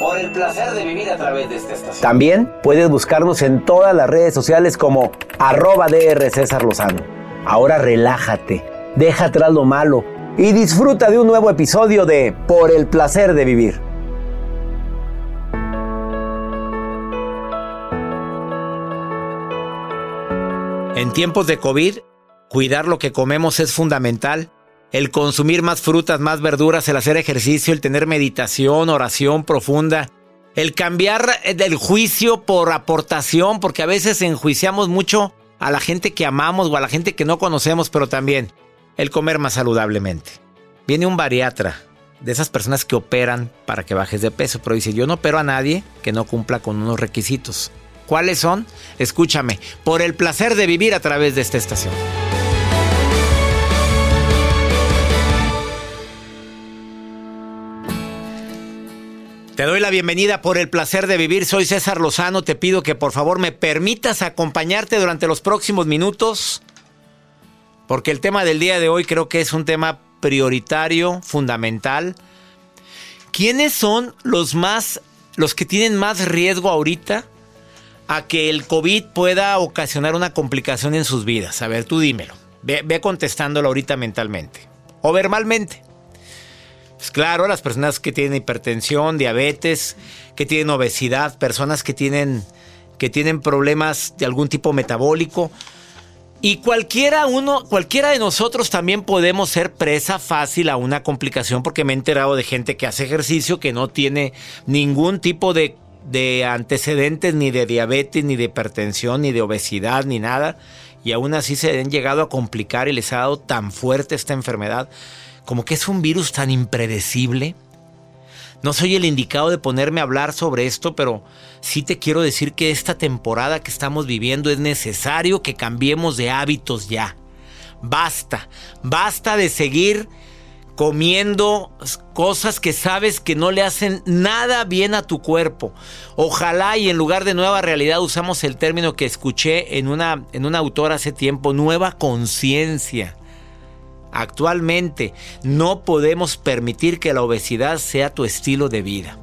Por el placer de vivir a través de esta estación. También puedes buscarnos en todas las redes sociales como arroba DR César Lozano. Ahora relájate, deja atrás lo malo y disfruta de un nuevo episodio de Por el placer de vivir. En tiempos de COVID, cuidar lo que comemos es fundamental. El consumir más frutas, más verduras, el hacer ejercicio, el tener meditación, oración profunda, el cambiar del juicio por aportación, porque a veces enjuiciamos mucho a la gente que amamos o a la gente que no conocemos, pero también el comer más saludablemente. Viene un bariatra de esas personas que operan para que bajes de peso, pero dice, yo no opero a nadie que no cumpla con unos requisitos. ¿Cuáles son? Escúchame, por el placer de vivir a través de esta estación. Te doy la bienvenida por el placer de vivir. Soy César Lozano. Te pido que por favor me permitas acompañarte durante los próximos minutos. Porque el tema del día de hoy creo que es un tema prioritario, fundamental. ¿Quiénes son los más los que tienen más riesgo ahorita a que el COVID pueda ocasionar una complicación en sus vidas? A ver, tú dímelo. Ve, ve contestándolo ahorita mentalmente o verbalmente. Pues claro, las personas que tienen hipertensión, diabetes, que tienen obesidad, personas que tienen, que tienen problemas de algún tipo metabólico. Y cualquiera uno, cualquiera de nosotros también podemos ser presa fácil a una complicación porque me he enterado de gente que hace ejercicio que no tiene ningún tipo de, de antecedentes ni de diabetes, ni de hipertensión, ni de obesidad, ni nada. Y aún así se han llegado a complicar y les ha dado tan fuerte esta enfermedad como que es un virus tan impredecible. No soy el indicado de ponerme a hablar sobre esto, pero sí te quiero decir que esta temporada que estamos viviendo es necesario que cambiemos de hábitos ya. Basta, basta de seguir comiendo cosas que sabes que no le hacen nada bien a tu cuerpo. Ojalá y en lugar de nueva realidad usamos el término que escuché en una, en un autor hace tiempo, nueva conciencia. Actualmente no podemos permitir que la obesidad sea tu estilo de vida.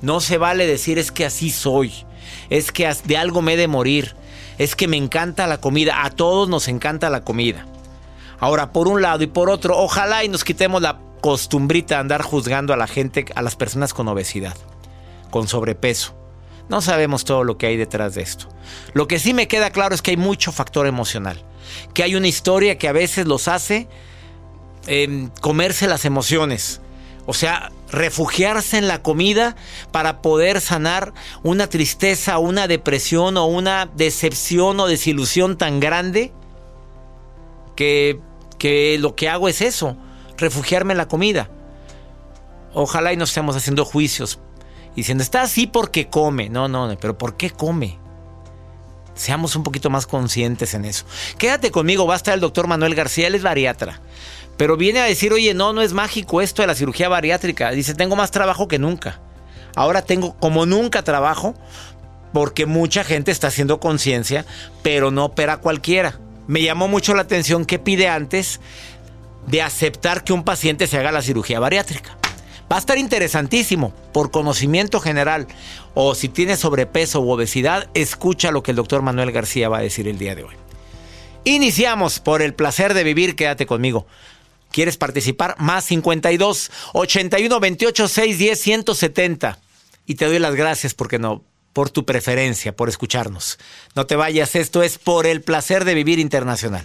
No se vale decir es que así soy, es que de algo me he de morir. es que me encanta la comida. A todos nos encanta la comida. Ahora, por un lado y por otro, ojalá y nos quitemos la costumbrita de andar juzgando a la gente, a las personas con obesidad, con sobrepeso. No sabemos todo lo que hay detrás de esto. Lo que sí me queda claro es que hay mucho factor emocional, que hay una historia que a veces los hace em, comerse las emociones. O sea, refugiarse en la comida para poder sanar una tristeza, una depresión o una decepción o desilusión tan grande que, que lo que hago es eso, refugiarme en la comida. Ojalá y no estemos haciendo juicios diciendo, está así porque come. No, no, pero ¿por qué come? Seamos un poquito más conscientes en eso. Quédate conmigo, va a estar el doctor Manuel García, él es bariatra. Pero viene a decir, oye, no, no es mágico esto de la cirugía bariátrica. Dice, tengo más trabajo que nunca. Ahora tengo como nunca trabajo porque mucha gente está haciendo conciencia, pero no opera cualquiera. Me llamó mucho la atención que pide antes de aceptar que un paciente se haga la cirugía bariátrica. Va a estar interesantísimo por conocimiento general o si tienes sobrepeso u obesidad, escucha lo que el doctor Manuel García va a decir el día de hoy. Iniciamos por el placer de vivir, quédate conmigo. ¿Quieres participar? Más 52 81 28 6 10 170. Y te doy las gracias porque no, por tu preferencia, por escucharnos. No te vayas, esto es por el placer de vivir internacional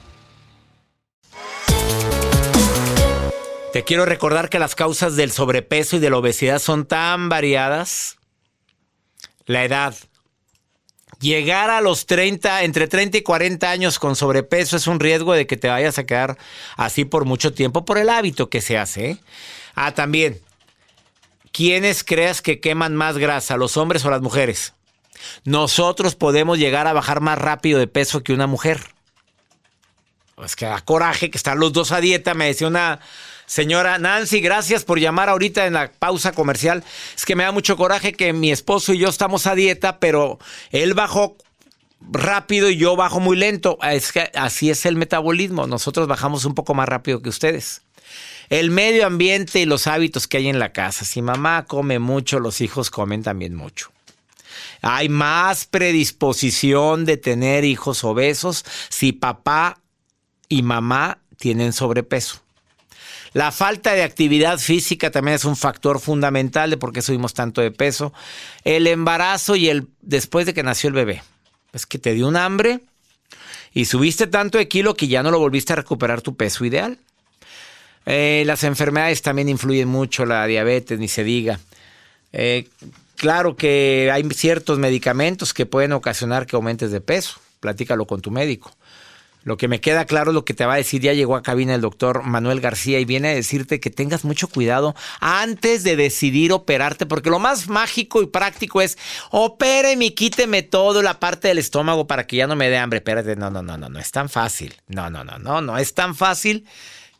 Te quiero recordar que las causas del sobrepeso y de la obesidad son tan variadas. La edad. Llegar a los 30, entre 30 y 40 años con sobrepeso es un riesgo de que te vayas a quedar así por mucho tiempo por el hábito que se hace. ¿eh? Ah, también. ¿Quiénes creas que queman más grasa, los hombres o las mujeres? Nosotros podemos llegar a bajar más rápido de peso que una mujer. Es que da coraje que están los dos a dieta, me decía una Señora Nancy, gracias por llamar ahorita en la pausa comercial. Es que me da mucho coraje que mi esposo y yo estamos a dieta, pero él bajó rápido y yo bajo muy lento. Es que así es el metabolismo. Nosotros bajamos un poco más rápido que ustedes. El medio ambiente y los hábitos que hay en la casa. Si mamá come mucho, los hijos comen también mucho. Hay más predisposición de tener hijos obesos si papá y mamá tienen sobrepeso. La falta de actividad física también es un factor fundamental de por qué subimos tanto de peso. El embarazo y el después de que nació el bebé. Es que te dio un hambre y subiste tanto de kilo que ya no lo volviste a recuperar tu peso ideal. Eh, las enfermedades también influyen mucho, la diabetes, ni se diga. Eh, claro que hay ciertos medicamentos que pueden ocasionar que aumentes de peso. Platícalo con tu médico. Lo que me queda claro es lo que te va a decir. Ya llegó a cabina el doctor Manuel García y viene a decirte que tengas mucho cuidado antes de decidir operarte, porque lo más mágico y práctico es opéreme y quíteme todo la parte del estómago para que ya no me dé hambre. Espérate, no, no, no, no, no es tan fácil. No, no, no, no, no es tan fácil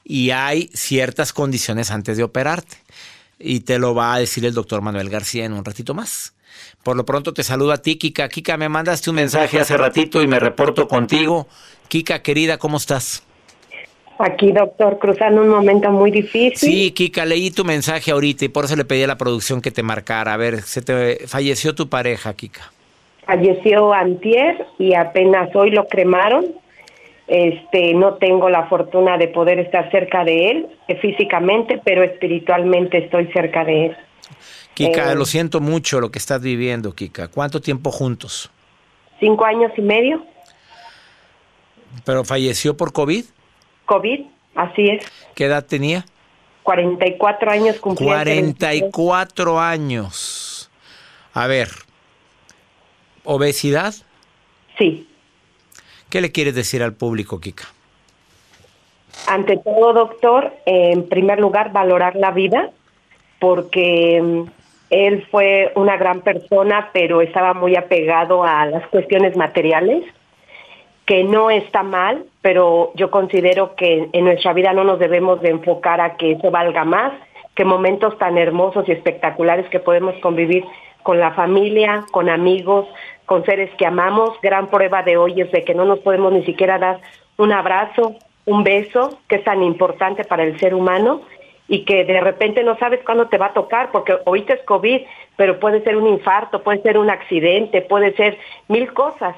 y hay ciertas condiciones antes de operarte. Y te lo va a decir el doctor Manuel García en un ratito más. Por lo pronto te saludo a ti, Kika. Kika, me mandaste un mensaje hace ratito y me reporto contigo. Kika, querida, ¿cómo estás? Aquí, doctor, cruzando un momento muy difícil. Sí, Kika, leí tu mensaje ahorita y por eso le pedí a la producción que te marcara. A ver, se te falleció tu pareja, Kika. Falleció antier y apenas hoy lo cremaron. Este, no tengo la fortuna de poder estar cerca de él eh, físicamente, pero espiritualmente estoy cerca de él. Kika, Eh, lo siento mucho lo que estás viviendo, Kika. ¿Cuánto tiempo juntos? Cinco años y medio, ¿Pero falleció por COVID? COVID, así es. ¿Qué edad tenía? 44 años cumplidos. 44 años. A ver, ¿obesidad? Sí. ¿Qué le quieres decir al público, Kika? Ante todo, doctor, en primer lugar, valorar la vida, porque mm, él fue una gran persona, pero estaba muy apegado a las cuestiones materiales, que no está mal, pero yo considero que en nuestra vida no nos debemos de enfocar a que eso valga más que momentos tan hermosos y espectaculares que podemos convivir con la familia, con amigos, con seres que amamos. Gran prueba de hoy es de que no nos podemos ni siquiera dar un abrazo, un beso, que es tan importante para el ser humano y que de repente no sabes cuándo te va a tocar, porque ahorita es COVID, pero puede ser un infarto, puede ser un accidente, puede ser mil cosas.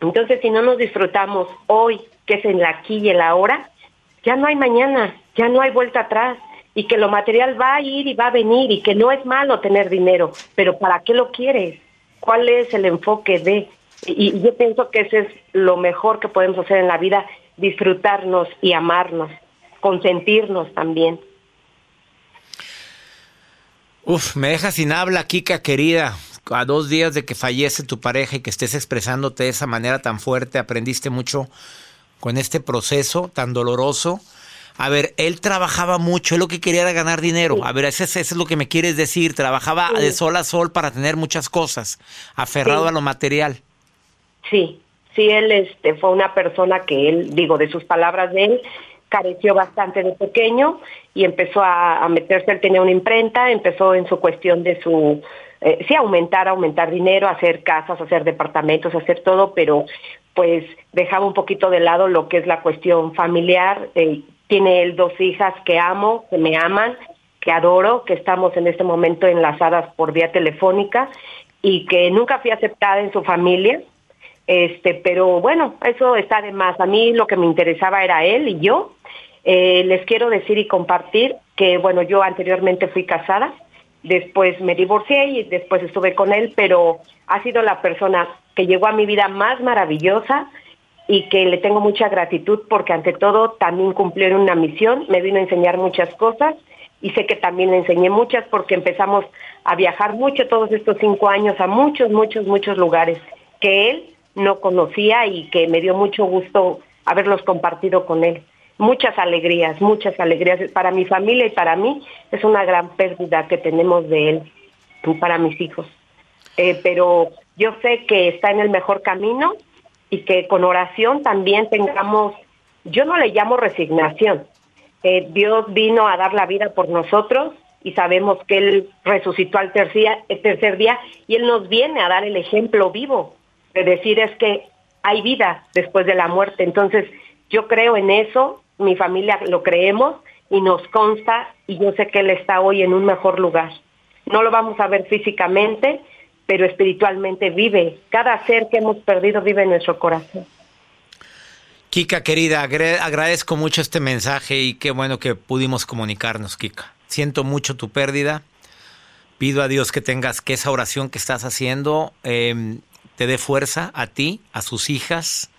Entonces, si no nos disfrutamos hoy, que es en la aquí y en la ahora, ya no hay mañana, ya no hay vuelta atrás y que lo material va a ir y va a venir y que no es malo tener dinero, pero ¿para qué lo quieres? ¿Cuál es el enfoque de? Y, y yo pienso que ese es lo mejor que podemos hacer en la vida, disfrutarnos y amarnos, consentirnos también. Uf, me deja sin habla, Kika, querida. A dos días de que fallece tu pareja y que estés expresándote de esa manera tan fuerte, aprendiste mucho con este proceso tan doloroso. A ver, él trabajaba mucho, él lo que quería era ganar dinero. A ver, eso es, eso es lo que me quieres decir. Trabajaba Sí. de sol a sol para tener muchas cosas, aferrado Sí. a lo material. Sí, sí, él este, fue una persona que él, digo, de sus palabras de él, careció bastante de pequeño y empezó a, meterse, él tenía una imprenta, empezó en su cuestión de su, eh, sí, aumentar, aumentar dinero, hacer casas, hacer departamentos, hacer todo, pero pues dejaba un poquito de lado lo que es la cuestión familiar. eh, tiene él dos hijas que amo, que me aman, que adoro, que estamos en este momento enlazadas por vía telefónica y que nunca fui aceptada en su familia. Este, pero bueno, eso está de más. A mí lo que me interesaba era él y yo. Eh, les quiero decir y compartir que, bueno, yo anteriormente fui casada, después me divorcié y después estuve con él, pero ha sido la persona que llegó a mi vida más maravillosa y que le tengo mucha gratitud porque ante todo también cumplieron una misión, me vino a enseñar muchas cosas y sé que también le enseñé muchas porque empezamos a viajar mucho todos estos cinco años a muchos, muchos, muchos lugares que él no conocía y que me dio mucho gusto haberlos compartido con él. Muchas alegrías, muchas alegrías. Para mi familia y para mí es una gran pérdida que tenemos de él y para mis hijos. Eh, pero yo sé que está en el mejor camino y que con oración también tengamos, yo no le llamo resignación, eh, Dios vino a dar la vida por nosotros y sabemos que Él resucitó al el tercer día y Él nos viene a dar el ejemplo vivo de decir es que hay vida después de la muerte. Entonces yo creo en eso, mi familia lo creemos y nos consta y yo sé que Él está hoy en un mejor lugar. No lo vamos a ver físicamente, pero espiritualmente vive. Cada ser que hemos perdido vive en nuestro corazón. Kika, querida, agradezco mucho este mensaje y qué bueno que pudimos comunicarnos, Kika. Siento mucho tu pérdida. Pido a Dios que tengas que esa oración que estás haciendo eh, te dé fuerza a ti, a sus hijas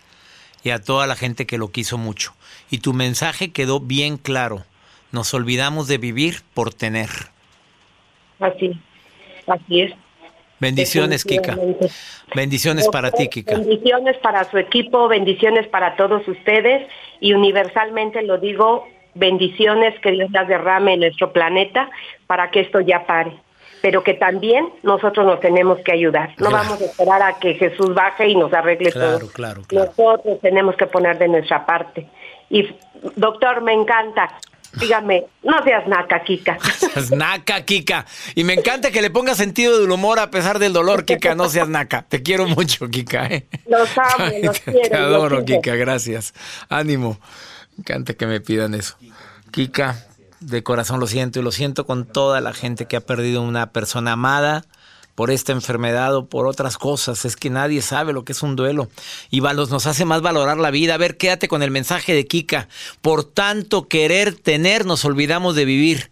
y a toda la gente que lo quiso mucho. Y tu mensaje quedó bien claro. Nos olvidamos de vivir por tener. Así, así es. Bendiciones, Kika. Bendiciones para ti, Kika. Bendiciones para su equipo, bendiciones para todos ustedes y universalmente lo digo, bendiciones que Dios las derrame en nuestro planeta para que esto ya pare. Pero que también nosotros nos tenemos que ayudar. No Claro. vamos a esperar a que Jesús baje y nos arregle Claro, todo. claro, claro. Nosotros tenemos que poner de nuestra parte. Y doctor, me encanta. Dígame, no seas naca, Kika. seas naca, Kika. Y me encanta que le pongas sentido del humor a pesar del dolor, Kika. No seas naca. Te quiero mucho, Kika. ¿eh? Los amo, los quiero. Te adoro, Kika. Gracias. Ánimo. Me encanta que me pidan eso. Kika, de corazón lo siento y lo siento con toda la gente que ha perdido una persona amada por esta enfermedad o por otras cosas. Es que nadie sabe lo que es un duelo. Y nos hace más valorar la vida. A ver, quédate con el mensaje de Kika. Por tanto querer tener, nos olvidamos de vivir.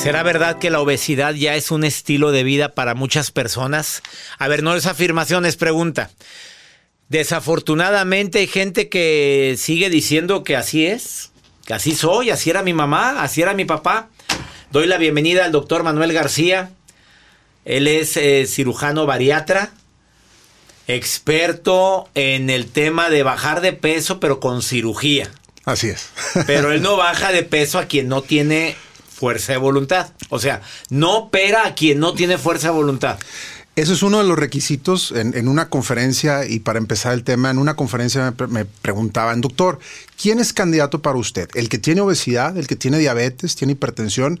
¿Será verdad que la obesidad ya es un estilo de vida para muchas personas? A ver, no es afirmación, es pregunta. Desafortunadamente hay gente que sigue diciendo que así es, que así soy, así era mi mamá, así era mi papá. Doy la bienvenida al doctor Manuel García. Él es eh, cirujano bariatra, experto en el tema de bajar de peso, pero con cirugía. Así es. pero él no baja de peso a quien no tiene fuerza de voluntad. O sea, no opera a quien no tiene fuerza de voluntad. Eso es uno de los requisitos en, una conferencia y para empezar el tema, en una conferencia me, me, preguntaban, doctor, ¿quién es candidato para usted? ¿El que tiene obesidad, el que tiene diabetes, tiene hipertensión?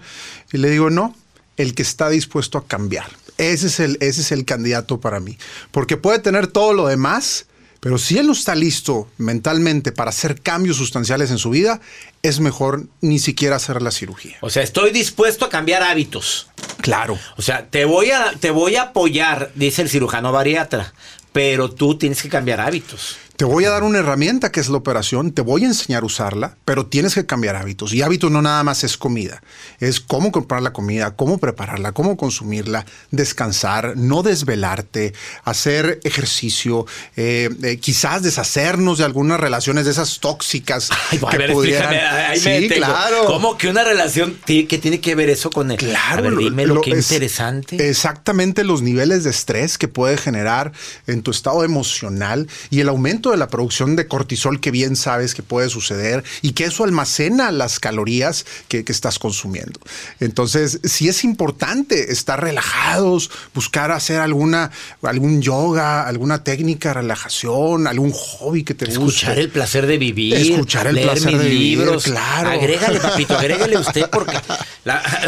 Y le digo, no, el que está dispuesto a cambiar. Ese es el, ese es el candidato para mí. Porque puede tener todo lo demás, pero si él no está listo mentalmente para hacer cambios sustanciales en su vida, es mejor ni siquiera hacer la cirugía. O sea, estoy dispuesto a cambiar hábitos. Claro. O sea, te voy a, te voy a apoyar, dice el cirujano bariatra, pero tú tienes que cambiar hábitos. Te voy a dar una herramienta que es la operación, te voy a enseñar a usarla, pero tienes que cambiar hábitos. Y hábitos no nada más es comida, es cómo comprar la comida, cómo prepararla, cómo consumirla, descansar, no desvelarte, hacer ejercicio, eh, eh, quizás deshacernos de algunas relaciones de esas tóxicas. Ay, que a ver, pudieran... sí, claro. ¿Cómo que una relación que tiene que ver eso con el? Claro, a dime lo, que es interesante. Exactamente los niveles de estrés que puede generar en tu estado emocional y el aumento de la producción de cortisol que bien sabes que puede suceder y que eso almacena las calorías que, estás consumiendo. Entonces, sí es importante estar relajados, buscar hacer alguna, algún yoga, alguna técnica de relajación, algún hobby que te guste. Escuchar el placer de vivir. Escuchar el placer de libros. vivir, claro. Agrégale, papito, agrégale usted porque...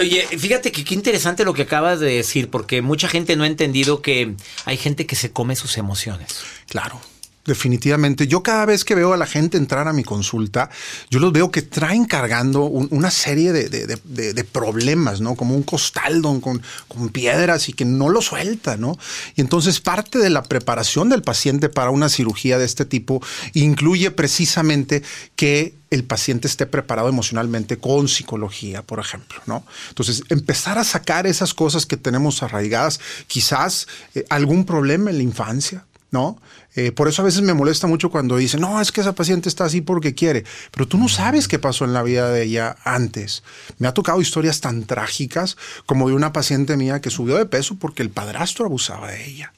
oye, fíjate que qué interesante lo que acabas de decir, porque mucha gente no ha entendido que hay gente que se come sus emociones. Claro definitivamente. Yo cada vez que veo a la gente entrar a mi consulta, yo los veo que traen cargando una serie de, problemas, ¿no? Como un costal con, con, piedras y que no lo suelta, ¿no? Y entonces parte de la preparación del paciente para una cirugía de este tipo incluye precisamente que el paciente esté preparado emocionalmente con psicología, por ejemplo, ¿no? Entonces, empezar a sacar esas cosas que tenemos arraigadas, quizás eh, algún problema en la infancia, ¿no? Eh, por eso a veces me molesta mucho cuando dicen, no, es que esa paciente está así porque quiere, pero tú no sabes qué pasó en la vida de ella antes. Me ha tocado historias tan trágicas como de una paciente mía que subió de peso porque el padrastro abusaba de ella.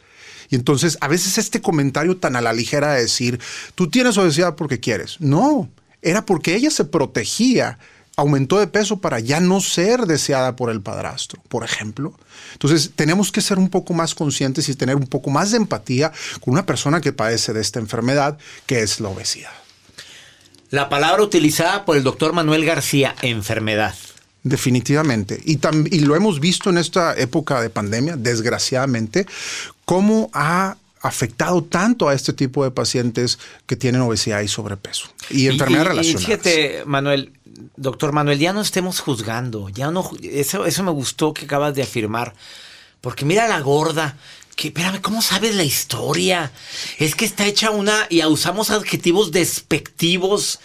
Y entonces a veces este comentario tan a la ligera de decir, tú tienes obesidad porque quieres. No, era porque ella se protegía aumentó de peso para ya no ser deseada por el padrastro, por ejemplo. Entonces, tenemos que ser un poco más conscientes y tener un poco más de empatía con una persona que padece de esta enfermedad, que es la obesidad. La palabra utilizada por el doctor Manuel García, enfermedad. Definitivamente. Y, y lo hemos visto en esta época de pandemia, desgraciadamente, cómo ha afectado tanto a este tipo de pacientes que tienen obesidad y sobrepeso y enfermedades relacionadas. Y fíjate, Manuel, doctor Manuel, ya no estemos juzgando, ya no, eso, eso me gustó que acabas de afirmar, porque mira la gorda, que, espérame, ¿cómo sabes la historia? Es que está hecha una, y usamos adjetivos despectivos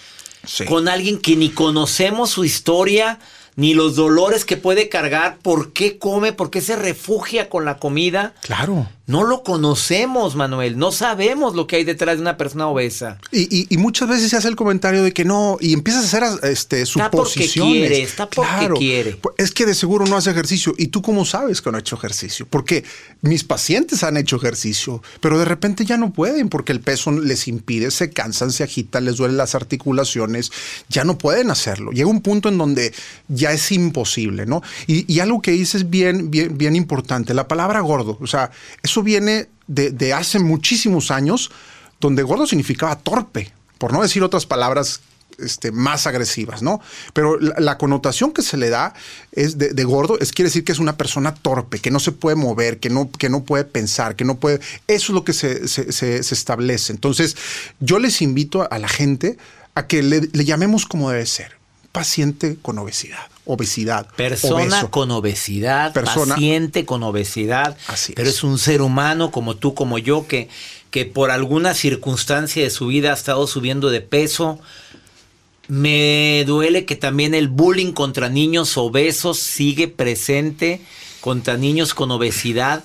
con alguien que ni conocemos su historia ni los dolores que puede cargar, por qué come, por qué se refugia con la comida. Claro. No lo conocemos, Manuel. No sabemos lo que hay detrás de una persona obesa. Y, muchas veces se hace el comentario de que no, y empiezas a hacer este, suposiciones. Está porque quiere, está porque quiere. Pues, es que de seguro no hace ejercicio. ¿Y tú cómo sabes que no ha hecho ejercicio? Porque mis pacientes han hecho ejercicio, pero de repente ya no pueden porque el peso les impide, se cansan, se agitan, les duelen las articulaciones, ya no pueden hacerlo. Llega un punto en donde ya es imposible, ¿no? Y, algo que dices bien, bien, bien importante, la palabra gordo, o sea, eso viene de, hace muchísimos años, donde gordo significaba torpe, por no decir otras palabras este, más agresivas, ¿no? Pero la, connotación que se le da es de, gordo, es quiere decir que es una persona torpe, que no se puede mover, que no, que no puede pensar, que no puede. Eso es lo que se, establece. Entonces, yo les invito a la gente a que le, llamemos como debe ser: paciente con obesidad obesidad. Persona con obesidad, paciente con obesidad, Así pero es. un ser humano como tú, como yo, que, que por alguna circunstancia de su vida ha estado subiendo de peso. Me duele que también el bullying contra niños obesos sigue presente, contra niños con obesidad.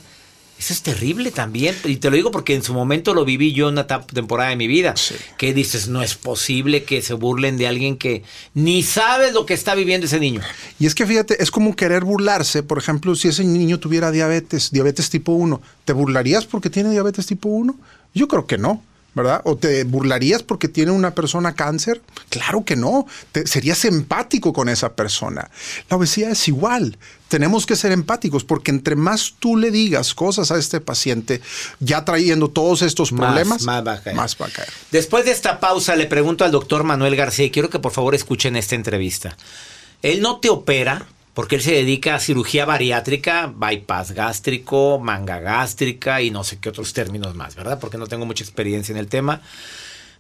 Eso es terrible también. Y te lo digo porque en su momento lo viví yo una temporada de mi vida. Que dices, no es posible que se burlen de alguien que ni sabe lo que está viviendo ese niño. Y es que fíjate, es como querer burlarse. Por ejemplo, si ese niño tuviera diabetes, diabetes tipo 1, ¿te burlarías porque tiene diabetes tipo 1? Yo creo que no. ¿Verdad? ¿O te burlarías porque tiene una persona cáncer? Claro que no. serías empático con esa persona. La obesidad es igual. Tenemos que ser empáticos porque entre más tú le digas cosas a este paciente, ya trayendo todos estos problemas, más, va, a caer. más va a caer. Después de esta pausa, le pregunto al doctor Manuel García y quiero que por favor escuchen esta entrevista. Él no te opera, porque él se dedica a cirugía bariátrica, bypass gástrico, manga gástrica y no sé qué otros términos más, ¿verdad? Porque no tengo mucha experiencia en el tema.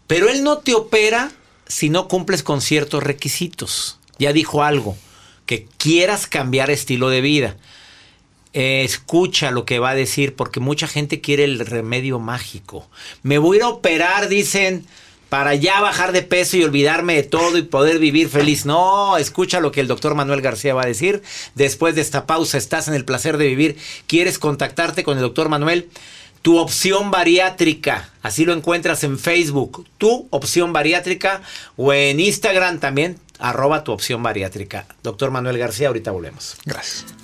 Pero él no te opera si no cumples con ciertos requisitos. Ya dijo algo, que quieras cambiar estilo de vida. escucha lo que va a decir porque mucha gente quiere el remedio mágico. Me voy a operar, dicen para ya bajar de peso y olvidarme de todo y poder vivir feliz. No, escucha lo que el doctor Manuel García va a decir. Después de esta pausa, estás en el placer de vivir. ¿Quieres contactarte con el doctor Manuel? Tu opción bariátrica, así lo encuentras en Facebook, tu opción bariátrica o en Instagram también, arroba tu opción bariátrica. Doctor Manuel García, ahorita volvemos. Gracias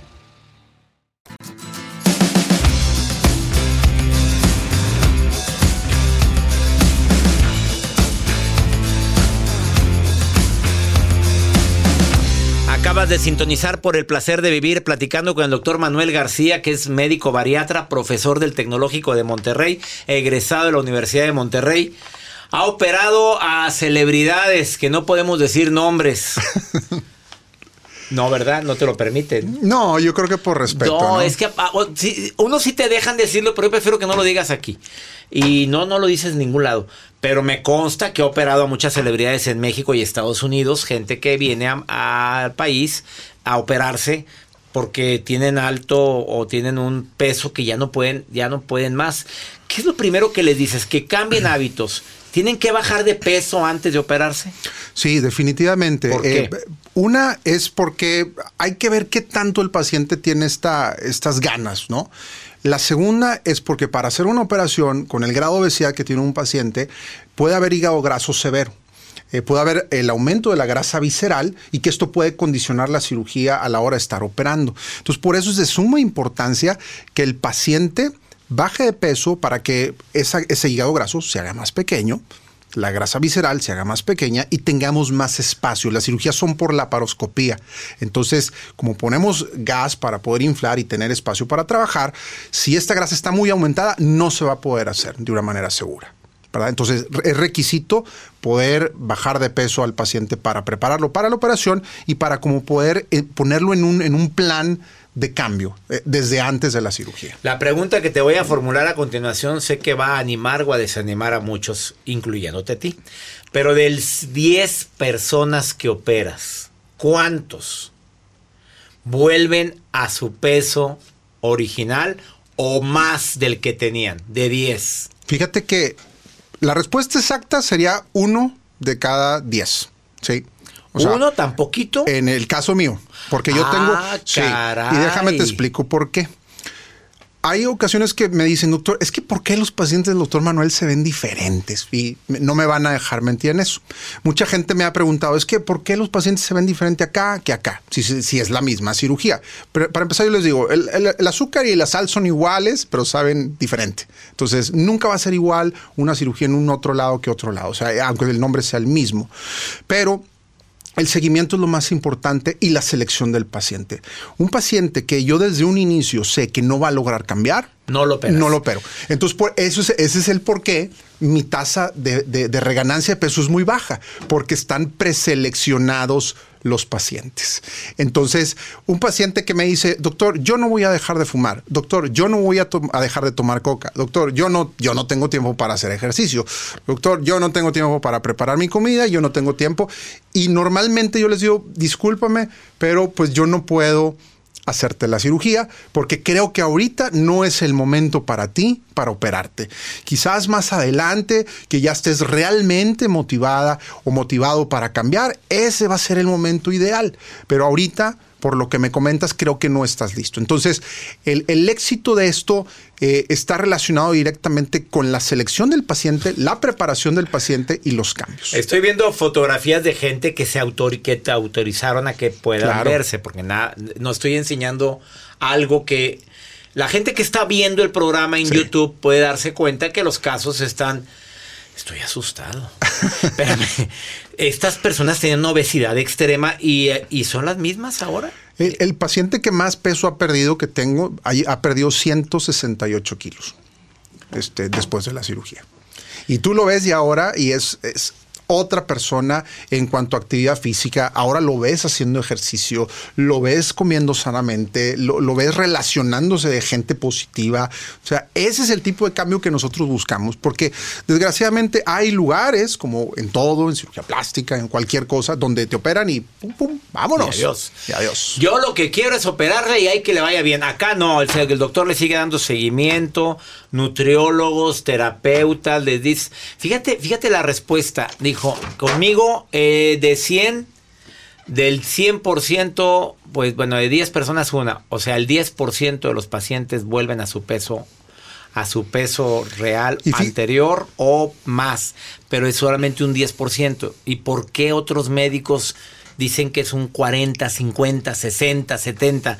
Acabas de sintonizar por el placer de vivir platicando con el doctor Manuel García, que es médico bariatra, profesor del Tecnológico de Monterrey, egresado de la Universidad de Monterrey. Ha operado a celebridades que no podemos decir nombres. No, ¿verdad? No te lo permiten. No, yo creo que por respeto. No, ¿no? es que ah, uno sí te dejan decirlo, pero yo prefiero que no lo digas aquí. Y no, no lo dices en ningún lado. Pero me consta que ha operado a muchas celebridades en México y Estados Unidos, gente que viene a- al país a operarse porque tienen alto o tienen un peso que ya no pueden, ya no pueden más. ¿Qué es lo primero que les dices? Que cambien hábitos. ¿Tienen que bajar de peso antes de operarse? Sí, definitivamente. ¿Por qué? Eh, una es porque hay que ver qué tanto el paciente tiene esta, estas ganas, ¿no? La segunda es porque para hacer una operación con el grado de obesidad que tiene un paciente, puede haber hígado graso severo. Eh, puede haber el aumento de la grasa visceral y que esto puede condicionar la cirugía a la hora de estar operando. Entonces, por eso es de suma importancia que el paciente baje de peso para que ese hígado graso se haga más pequeño, la grasa visceral se haga más pequeña y tengamos más espacio. Las cirugías son por la paroscopía. Entonces, como ponemos gas para poder inflar y tener espacio para trabajar, si esta grasa está muy aumentada, no se va a poder hacer de una manera segura. Entonces, es requisito poder bajar de peso al paciente para prepararlo para la operación y para como poder eh, ponerlo en un plan de cambio eh, desde antes de la cirugía. La pregunta que te voy a formular a continuación sé que va a animar o a desanimar a muchos, incluyéndote a ti. Pero del 10 personas que operas, ¿cuántos vuelven a su peso original o más del que tenían? De 10. Fíjate que la respuesta exacta sería uno de cada diez. ¿sí? O sea, ¿Uno tan poquito? En el caso mío, porque yo Ah, tengo... sí, caray. y déjame te explico por qué. Hay ocasiones que me dicen, doctor, es que ¿por qué los pacientes del doctor Manuel se ven diferentes? Y no me van a dejar mentir en eso. Mucha gente me ha preguntado, es que ¿por qué los pacientes se ven diferente acá que acá? Si, si- si es la misma cirugía. Pero para empezar yo les digo, el, el- el azúcar y la sal son iguales, pero saben diferente. Entonces, nunca va a ser igual una cirugía en un otro lado que otro lado. O sea, aunque el nombre sea el mismo. Pero el seguimiento es lo más importante y la selección del paciente. Un paciente que yo desde un inicio sé que no va a lograr cambiar, No lo operas. no lo opero. Entonces, por eso es- ese es el por qué mi tasa de, de- de reganancia de peso es muy baja, porque están preseleccionados los pacientes. Entonces, un paciente que me dice, doctor, yo no voy a dejar de fumar, doctor, yo no voy a, dejar de tomar coca, doctor, yo no, yo no tengo tiempo para hacer ejercicio, doctor, yo no tengo tiempo para preparar mi comida, yo no tengo tiempo. Y normalmente yo les digo, discúlpame, pero pues yo no puedo hacerte la cirugía porque creo que ahorita no es el momento para ti para operarte. Quizás más adelante que ya estés realmente motivada o motivado para cambiar, ese va a ser el momento ideal. Pero ahorita, por lo que me comentas, creo que no estás listo. Entonces, el, el éxito de esto eh, está relacionado directamente con la selección del paciente, la preparación del paciente y los cambios. Estoy viendo fotografías de gente que se autor que te autorizaron a que puedan Claro. verse, porque nada, no estoy enseñando algo que la gente que está viendo el programa en YouTube puede darse cuenta que los casos están. Estoy asustado. Espérame. Estas personas tienen obesidad extrema y, y son las mismas ahora. El, paciente que más peso ha perdido que tengo ha perdido 168 kilos este, después de la cirugía. Y tú lo ves y ahora y es otra persona en cuanto a actividad física. Ahora lo ves haciendo ejercicio, lo ves comiendo sanamente, lo, lo ves relacionándose de gente positiva. O sea, ese es el tipo de cambio que nosotros buscamos, porque desgraciadamente hay lugares, como en todo, en cirugía plástica, en cualquier cosa, donde te operan y pum, pum, vámonos. Y adiós. Y adiós. Yo lo que quiero es operarle y hay que le vaya bien. Acá no, el, el doctor le sigue dando seguimiento, nutriólogos, terapeutas, les dice. Fíjate, fíjate la respuesta. Dijo, conmigo eh, de 100, del 100%, pues bueno, de 10 personas una. O sea, el 10% de los pacientes vuelven a su peso a su peso real anterior o más, pero es solamente un 10%. ¿Y por qué otros médicos dicen que es un 40, 50, 60, 70?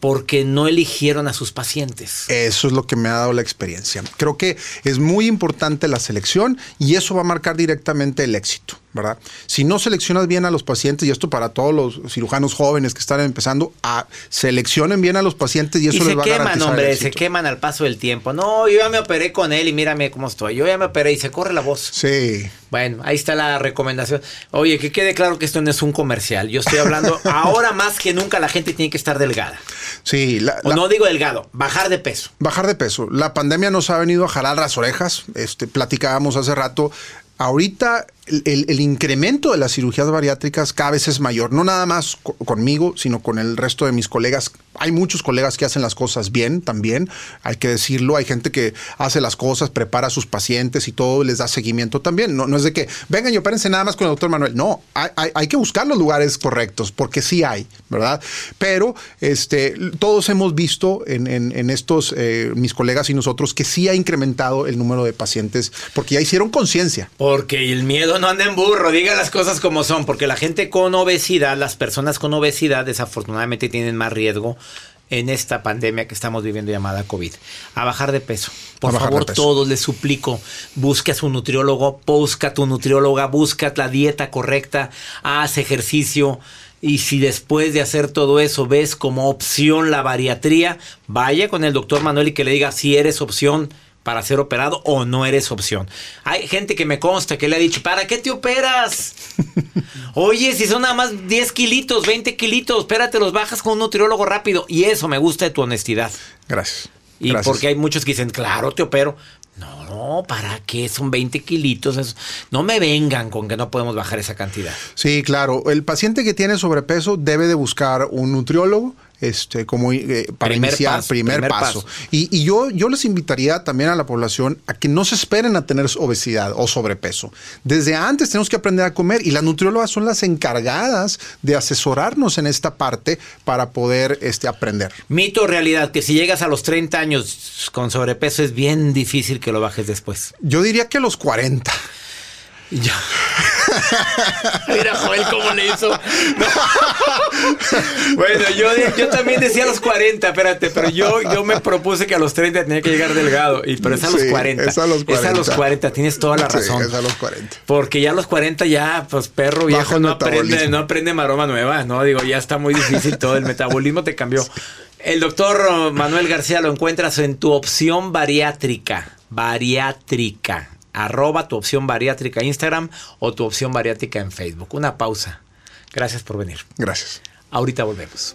Porque no eligieron a sus pacientes. Eso es lo que me ha dado la experiencia. Creo que es muy importante la selección y eso va a marcar directamente el éxito. ¿Verdad? Si no seleccionas bien a los pacientes, y esto para todos los cirujanos jóvenes que están empezando, a seleccionen bien a los pacientes y eso les va queman, a garantizar hombre, el éxito. se queman al paso del tiempo. No, yo ya me operé con él y mírame cómo estoy. Yo ya me operé y se corre la voz. Sí. Bueno, ahí está la recomendación. Oye, que quede claro que esto no es un comercial. Yo estoy hablando, ahora más que nunca la gente tiene que estar delgada. Sí. La, o no digo delgado, bajar de peso. Bajar de peso. La pandemia nos ha venido a jalar las orejas. Este, platicábamos hace rato. Ahorita el, el, incremento de las cirugías bariátricas cada vez es mayor, no nada más co conmigo, sino con el resto de mis colegas. Hay muchos colegas que hacen las cosas bien también, hay que decirlo, hay gente que hace las cosas, prepara a sus pacientes y todo, les da seguimiento también. No, no es de que vengan y opérense nada más con el doctor Manuel, no, hay, hay, hay, que buscar los lugares correctos, porque sí hay, ¿verdad? Pero este, todos hemos visto en, en, en estos, eh, mis colegas y nosotros, que sí ha incrementado el número de pacientes, porque ya hicieron conciencia. Porque el miedo no anda en burro, diga las cosas como son, porque la gente con obesidad, las personas con obesidad desafortunadamente tienen más riesgo en esta pandemia que estamos viviendo llamada COVID. A bajar de peso. Por favor, peso. todos les suplico, busque a su nutriólogo, busca a tu nutrióloga, busca la dieta correcta, haz ejercicio. Y si después de hacer todo eso ves como opción la bariatría, vaya con el doctor Manuel y que le diga si eres opción para ser operado o no eres opción. Hay gente que me consta que le ha dicho, ¿para qué te operas? Oye, si son nada más 10 kilitos, 20 kilitos, espérate, los bajas con un nutriólogo rápido. Y eso me gusta de tu honestidad. Gracias. Y Gracias. porque hay muchos que dicen, claro, te opero. No, no, ¿para qué? Son 20 kilitos. Eso. No me vengan con que no podemos bajar esa cantidad. Sí, claro. El paciente que tiene sobrepeso debe de buscar un nutriólogo este, como eh, para primer iniciar paso, primer, primer paso. paso. Y, y, yo, yo les invitaría también a la población a que no se esperen a tener obesidad o sobrepeso. Desde antes tenemos que aprender a comer y las nutriólogas son las encargadas de asesorarnos en esta parte para poder este, aprender. Mito o realidad, que si llegas a los 30 años con sobrepeso es bien difícil que lo bajes después. Yo diría que a los 40. Ya. Mira, Joel, cómo le hizo. No. bueno, yo, yo también decía a los 40, espérate, pero yo, yo me propuse que a los 30 tenía que llegar delgado. Y, pero es a los Sí, 40. es a los 40. Es a los 40, tienes toda la Sí, razón. es a los 40. Porque ya a los 40 ya, pues perro viejo Baja no aprende, no aprende maroma nueva, ¿no? Digo, ya está muy difícil todo, el metabolismo te cambió. El doctor Manuel García lo encuentras en tu opción bariátrica. Bariátrica. Arroba tu opción bariátrica Instagram o tu opción bariátrica en Facebook. Una pausa. Gracias por venir. Gracias. Ahorita volvemos.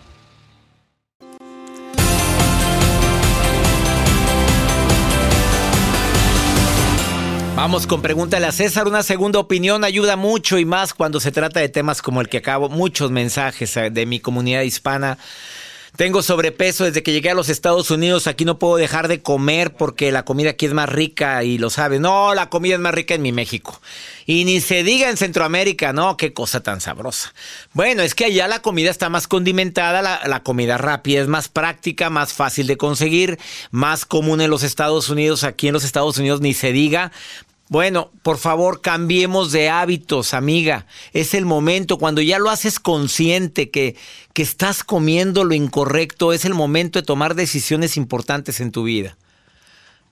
Vamos con pregúntale a César. Una segunda opinión ayuda mucho y más cuando se trata de temas como el que acabo. Muchos mensajes eh, de mi comunidad hispana. Tengo sobrepeso desde que llegué a los Estados Unidos. Aquí no puedo dejar de comer porque la comida aquí es más rica y lo sabes. No, la comida es más rica en mi México. Y ni se diga en Centroamérica, no, qué cosa tan sabrosa. Bueno, es que allá la comida está más condimentada, la, la comida rápida es más práctica, más fácil de conseguir, más común en los Estados Unidos. Aquí en los Estados Unidos ni se diga. Bueno, por favor, cambiemos de hábitos, amiga. Es el momento, cuando ya lo haces consciente que, que estás comiendo lo incorrecto, es el momento de tomar decisiones importantes en tu vida.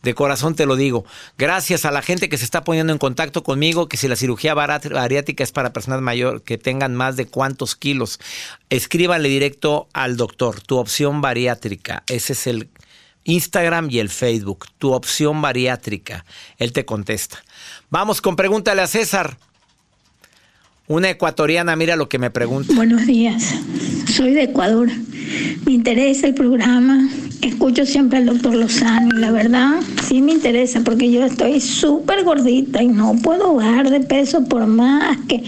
De corazón te lo digo. Gracias a la gente que se está poniendo en contacto conmigo, que si la cirugía bariátrica es para personas mayores que tengan más de cuántos kilos, escríbanle directo al doctor, tu opción bariátrica. Ese es el Instagram y el Facebook, tu opción bariátrica. Él te contesta. Vamos con pregúntale a César. Una ecuatoriana, mira lo que me pregunta. Buenos días, soy de Ecuador. Me interesa el programa, escucho siempre al doctor Lozano y la verdad sí me interesa porque yo estoy súper gordita y no puedo bajar de peso por más que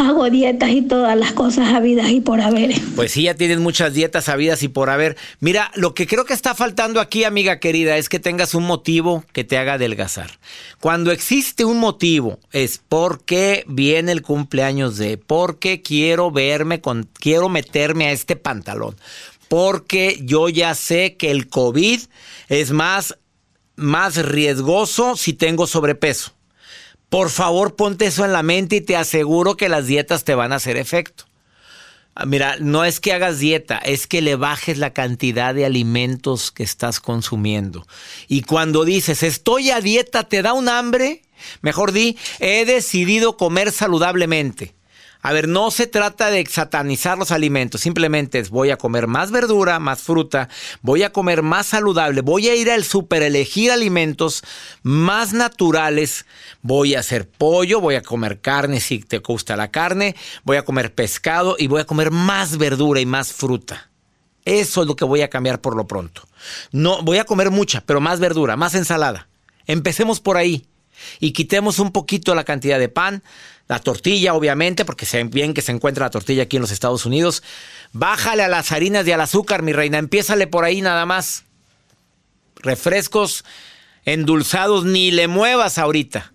hago dietas y todas las cosas habidas y por haber. Pues sí, ya tienes muchas dietas habidas y por haber. Mira, lo que creo que está faltando aquí, amiga querida, es que tengas un motivo que te haga adelgazar. Cuando existe un motivo es porque viene el cumpleaños de, porque quiero verme con, quiero meterme a este pantalón porque yo ya sé que el COVID es más, más riesgoso si tengo sobrepeso. Por favor, ponte eso en la mente y te aseguro que las dietas te van a hacer efecto. Ah, Mira, no es que hagas dieta, es que le bajes la cantidad de alimentos que estás consumiendo. Y cuando dices, estoy a dieta, ¿te da un hambre? Mejor di, he decidido comer saludablemente. A ver, no se trata de satanizar los alimentos, simplemente es voy a comer más verdura, más fruta, voy a comer más saludable, voy a ir al súper, elegir alimentos más naturales, voy a hacer pollo, voy a comer carne si te gusta la carne, voy a comer pescado y voy a comer más verdura y más fruta. Eso es lo que voy a cambiar por lo pronto. No, voy a comer mucha, pero más verdura, más ensalada. Empecemos por ahí y quitemos un poquito la cantidad de pan, la tortilla, obviamente, porque se bien que se encuentra la tortilla aquí en los Estados Unidos. Bájale a las harinas y al azúcar, mi reina. Empiézale por ahí nada más. Refrescos endulzados, ni le muevas ahorita.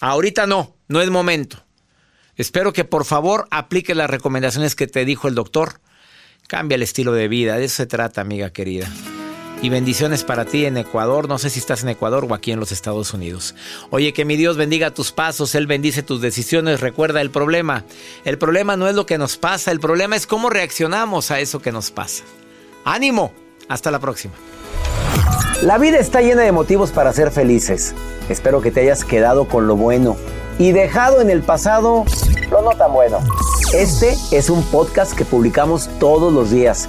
Ahorita no, no es momento. Espero que por favor aplique las recomendaciones que te dijo el doctor. Cambia el estilo de vida, de eso se trata, amiga querida. Y bendiciones para ti en Ecuador. No sé si estás en Ecuador o aquí en los Estados Unidos. Oye, que mi Dios bendiga tus pasos, Él bendice tus decisiones. Recuerda el problema. El problema no es lo que nos pasa, el problema es cómo reaccionamos a eso que nos pasa. Ánimo. Hasta la próxima. La vida está llena de motivos para ser felices. Espero que te hayas quedado con lo bueno y dejado en el pasado lo no tan bueno. Este es un podcast que publicamos todos los días,